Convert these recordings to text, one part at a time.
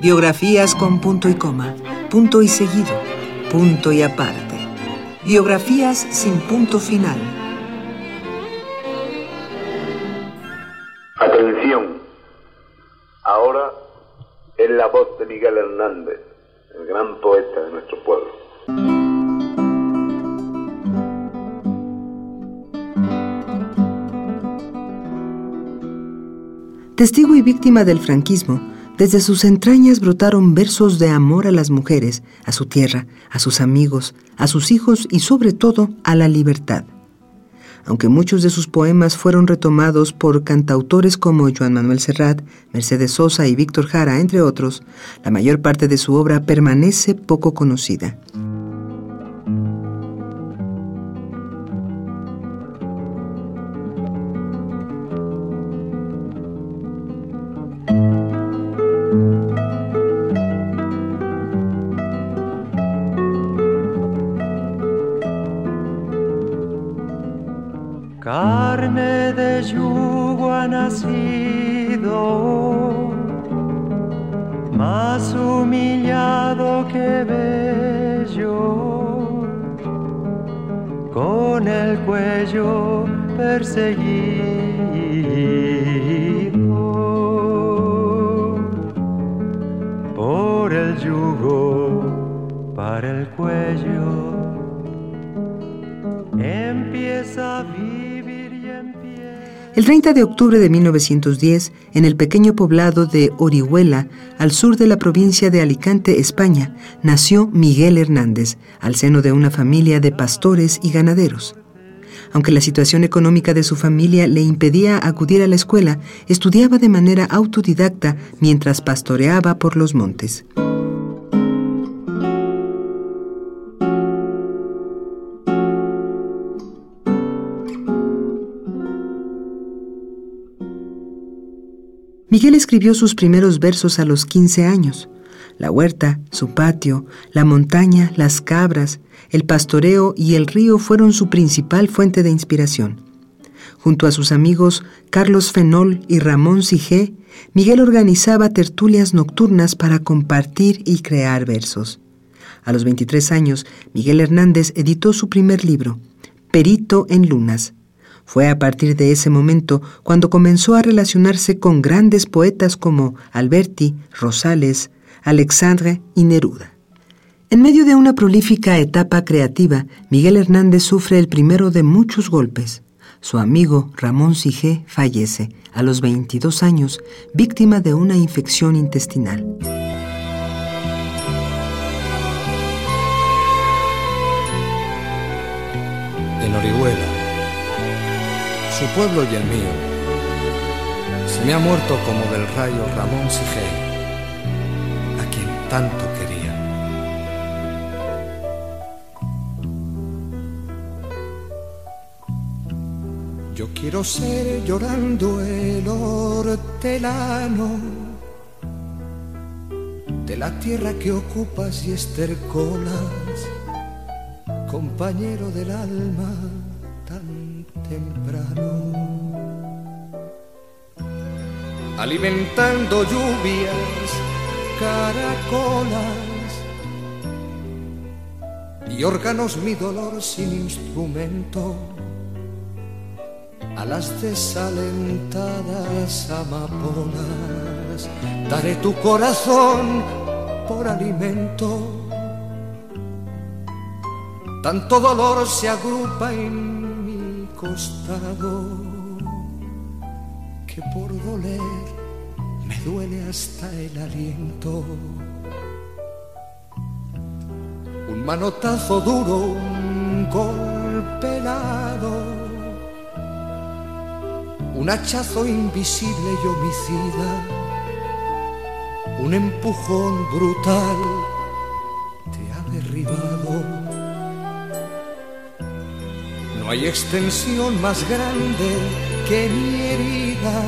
Biografías con punto y coma, punto y seguido, punto y aparte. Biografías sin punto final. Atención. Ahora es la voz de Miguel Hernández, el gran poeta de nuestro pueblo. Testigo y víctima del franquismo, desde sus entrañas brotaron versos de amor a las mujeres, a su tierra, a sus amigos, a sus hijos y sobre todo a la libertad. Aunque muchos de sus poemas fueron retomados por cantautores como Joan Manuel Serrat, Mercedes Sosa y Víctor Jara, entre otros, la mayor parte de su obra permanece poco conocida. Nacido, más humillado que bello, con el cuello perseguido por el yugo para el cuello El 30 de octubre de 1910, en el pequeño poblado de Orihuela, al sur de la provincia de Alicante, España, nació Miguel Hernández, al seno de una familia de pastores y ganaderos. Aunque la situación económica de su familia le impedía acudir a la escuela, estudiaba de manera autodidacta mientras pastoreaba por los montes. Miguel escribió sus primeros versos a los 15 años. La huerta, su patio, la montaña, las cabras, el pastoreo y el río fueron su principal fuente de inspiración. Junto a sus amigos Carlos Fenol y Ramón Sigé, Miguel organizaba tertulias nocturnas para compartir y crear versos. A los 23 años, Miguel Hernández editó su primer libro, Perito en Lunas. Fue a partir de ese momento cuando comenzó a relacionarse con grandes poetas como Alberti, Rosales, Alexandre y Neruda. En medio de una prolífica etapa creativa, Miguel Hernández sufre el primero de muchos golpes. Su amigo Ramón Sigé fallece a los 22 años, víctima de una infección intestinal. En Orihuela, su pueblo y el mío, se me ha muerto como del rayo Ramón Sigé, a quien tanto quería. Yo quiero ser llorando el hortelano de la tierra que ocupas y estercolas, compañero del alma temprano. Alimentando lluvias, caracolas y órganos mi dolor sin instrumento a las desalentadas amapolas. Daré tu corazón por alimento. Tanto dolor se agrupa en costado que por doler me duele hasta el aliento. Un manotazo duro, un golpe helado un hachazo invisible y homicida, un empujón brutal te ha derribado. No hay extensión más grande que mi herida.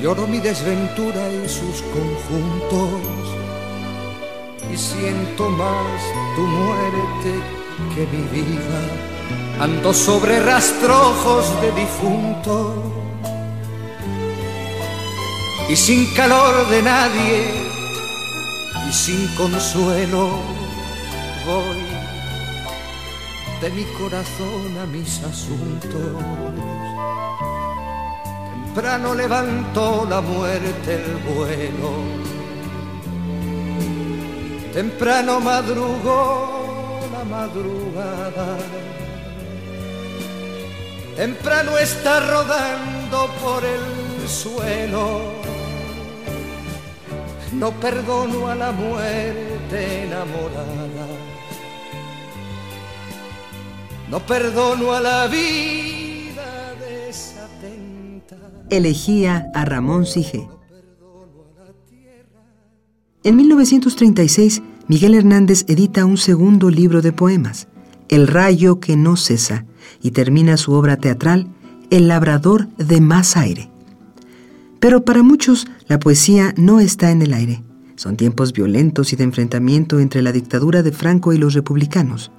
Lloro mi desventura y sus conjuntos y siento más tu muerte que mi vida ando sobre rastrojos de difunto. y sin calor de nadie y sin consuelo voy de mi corazón a mis asuntos. Temprano levantó la muerte el vuelo, temprano madrugó la madrugada, temprano está rodando por el suelo no perdono a la muerte enamorada. No perdono a la vida desatenta. Elegía a Ramón Sige. En 1936, Miguel Hernández edita un segundo libro de poemas, El rayo que no cesa, y termina su obra teatral, El labrador de más aire. Pero para muchos la poesía no está en el aire. Son tiempos violentos y de enfrentamiento entre la dictadura de Franco y los republicanos.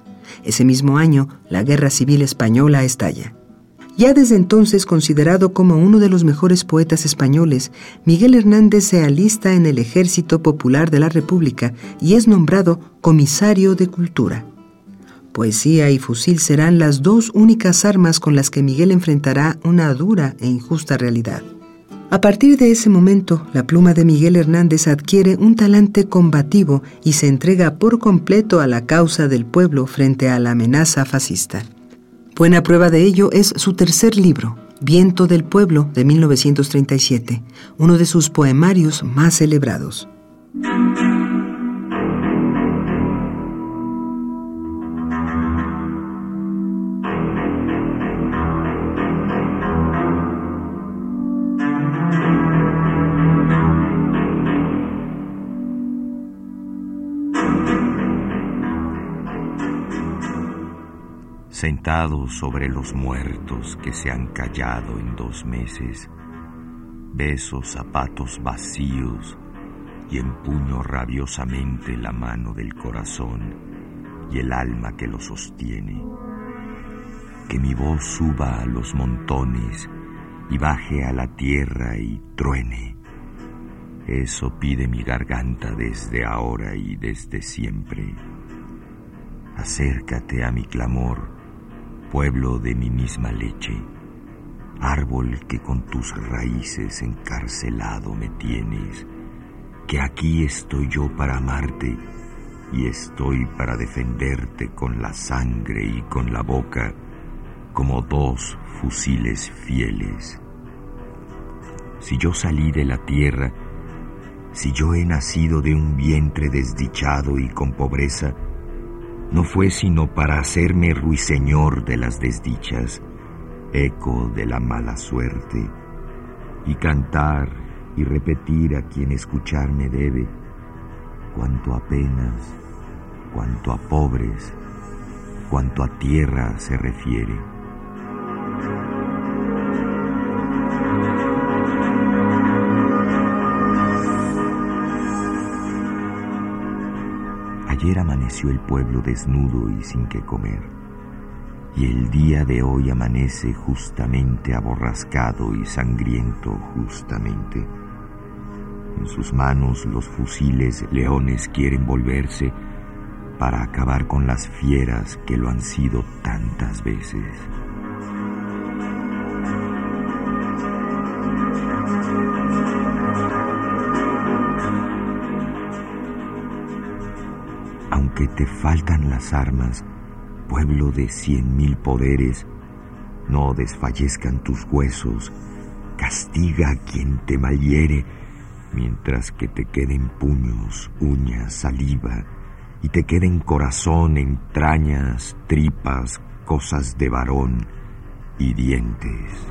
Ese mismo año, la Guerra Civil Española estalla. Ya desde entonces considerado como uno de los mejores poetas españoles, Miguel Hernández se alista en el Ejército Popular de la República y es nombrado comisario de Cultura. Poesía y fusil serán las dos únicas armas con las que Miguel enfrentará una dura e injusta realidad. A partir de ese momento, la pluma de Miguel Hernández adquiere un talante combativo y se entrega por completo a la causa del pueblo frente a la amenaza fascista. Buena prueba de ello es su tercer libro, Viento del Pueblo, de 1937, uno de sus poemarios más celebrados. Sentado sobre los muertos que se han callado en dos meses, beso zapatos vacíos y empuño rabiosamente la mano del corazón y el alma que lo sostiene. Que mi voz suba a los montones y baje a la tierra y truene. Eso pide mi garganta desde ahora y desde siempre. Acércate a mi clamor pueblo de mi misma leche, árbol que con tus raíces encarcelado me tienes, que aquí estoy yo para amarte y estoy para defenderte con la sangre y con la boca, como dos fusiles fieles. Si yo salí de la tierra, si yo he nacido de un vientre desdichado y con pobreza, no fue sino para hacerme ruiseñor de las desdichas, eco de la mala suerte, y cantar y repetir a quien escucharme debe, cuanto a penas, cuanto a pobres, cuanto a tierra se refiere. Amaneció el pueblo desnudo y sin que comer, y el día de hoy amanece justamente aborrascado y sangriento justamente. En sus manos los fusiles leones quieren volverse para acabar con las fieras que lo han sido tantas veces. Que te faltan las armas, pueblo de cien mil poderes, no desfallezcan tus huesos, castiga a quien te malhiere, mientras que te queden puños, uñas, saliva, y te queden corazón, entrañas, tripas, cosas de varón y dientes.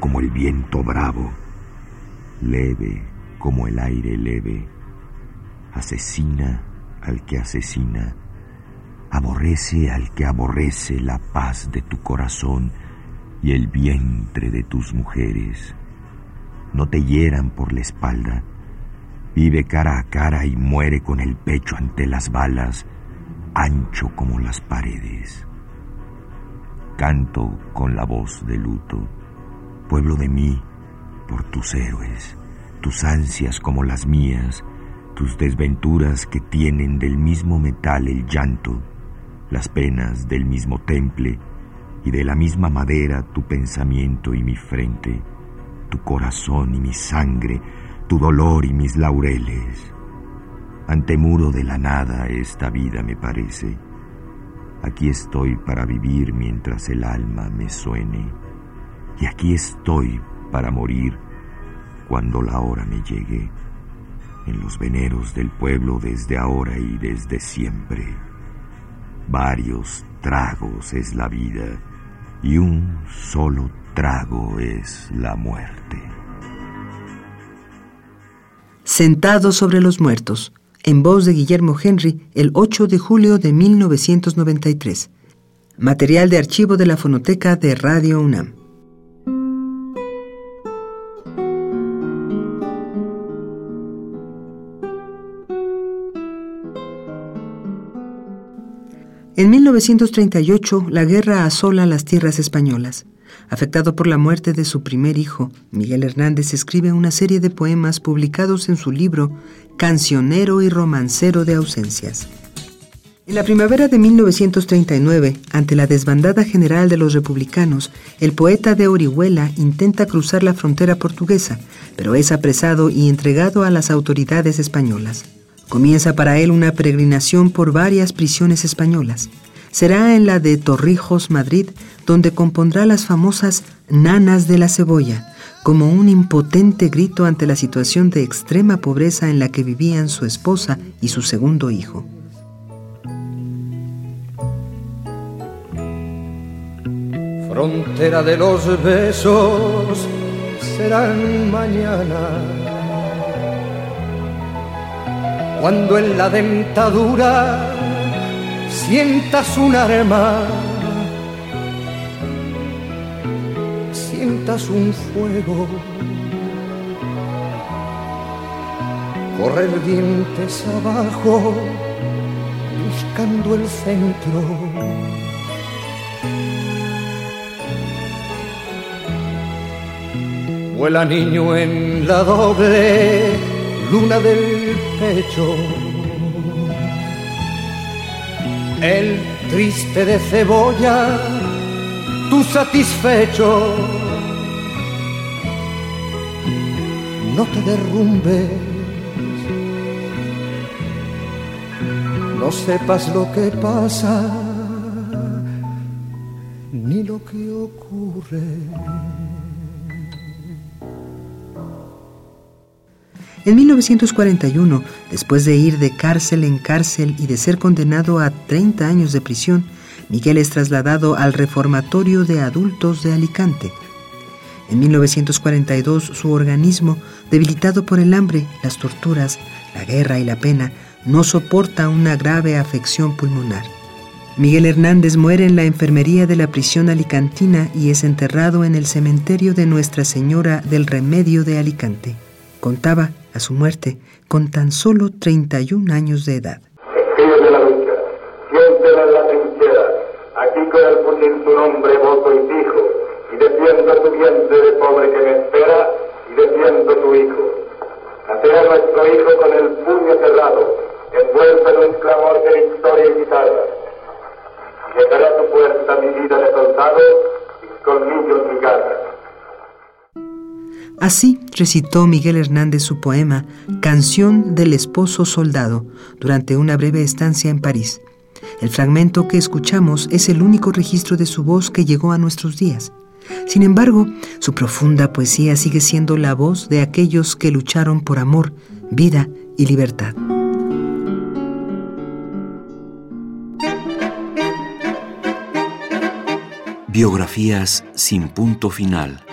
Como el viento bravo, leve como el aire leve, asesina al que asesina, aborrece al que aborrece la paz de tu corazón y el vientre de tus mujeres. No te hieran por la espalda, vive cara a cara y muere con el pecho ante las balas, ancho como las paredes. Canto con la voz de luto, pueblo de mí, por tus héroes, tus ansias como las mías, tus desventuras que tienen del mismo metal el llanto, las penas del mismo temple y de la misma madera tu pensamiento y mi frente, tu corazón y mi sangre, tu dolor y mis laureles. Ante muro de la nada esta vida me parece. Aquí estoy para vivir mientras el alma me suene. Y aquí estoy para morir cuando la hora me llegue. En los veneros del pueblo desde ahora y desde siempre. Varios tragos es la vida y un solo trago es la muerte. Sentado sobre los muertos, en voz de Guillermo Henry, el 8 de julio de 1993. Material de archivo de la Fonoteca de Radio UNAM. En 1938, la guerra asola las tierras españolas. Afectado por la muerte de su primer hijo, Miguel Hernández escribe una serie de poemas publicados en su libro Cancionero y Romancero de Ausencias. En la primavera de 1939, ante la desbandada general de los republicanos, el poeta de Orihuela intenta cruzar la frontera portuguesa, pero es apresado y entregado a las autoridades españolas. Comienza para él una peregrinación por varias prisiones españolas. Será en la de Torrijos, Madrid, donde compondrá las famosas Nanas de la Cebolla, como un impotente grito ante la situación de extrema pobreza en la que vivían su esposa y su segundo hijo. Frontera de los besos serán mañana cuando en la dentadura sientas un arma, sientas un fuego, correr dientes abajo, buscando el centro. Vuela niño en la doble luna del pecho. El triste de cebolla, tú satisfecho. No te derrumbes, no sepas lo que pasa, ni lo que ocurre. En 1941, después de ir de cárcel en cárcel y de ser condenado a 30 años de prisión, Miguel es trasladado al reformatorio de adultos de Alicante. En 1942, su organismo, debilitado por el hambre, las torturas, la guerra y la pena, no soporta una grave afección pulmonar. Miguel Hernández muere en la enfermería de la prisión alicantina y es enterrado en el cementerio de Nuestra Señora del Remedio de Alicante. Contaba a su muerte con tan solo 31 años de edad. Espíritu de la lucha, siempre en la trinchera, aquí con el fusil tu nombre voto y fijo, y defiendo tu vientre de pobre que me espera, y defiendo tu hijo. Nacerá nuestro hijo con el puño cerrado, envuelto en un clamor de victoria y guitarra. Llegará a tu puerta mi vida de soldado, y colmillos mi garra. Así recitó Miguel Hernández su poema Canción del Esposo Soldado durante una breve estancia en París. El fragmento que escuchamos es el único registro de su voz que llegó a nuestros días. Sin embargo, su profunda poesía sigue siendo la voz de aquellos que lucharon por amor, vida y libertad. Biografías sin punto final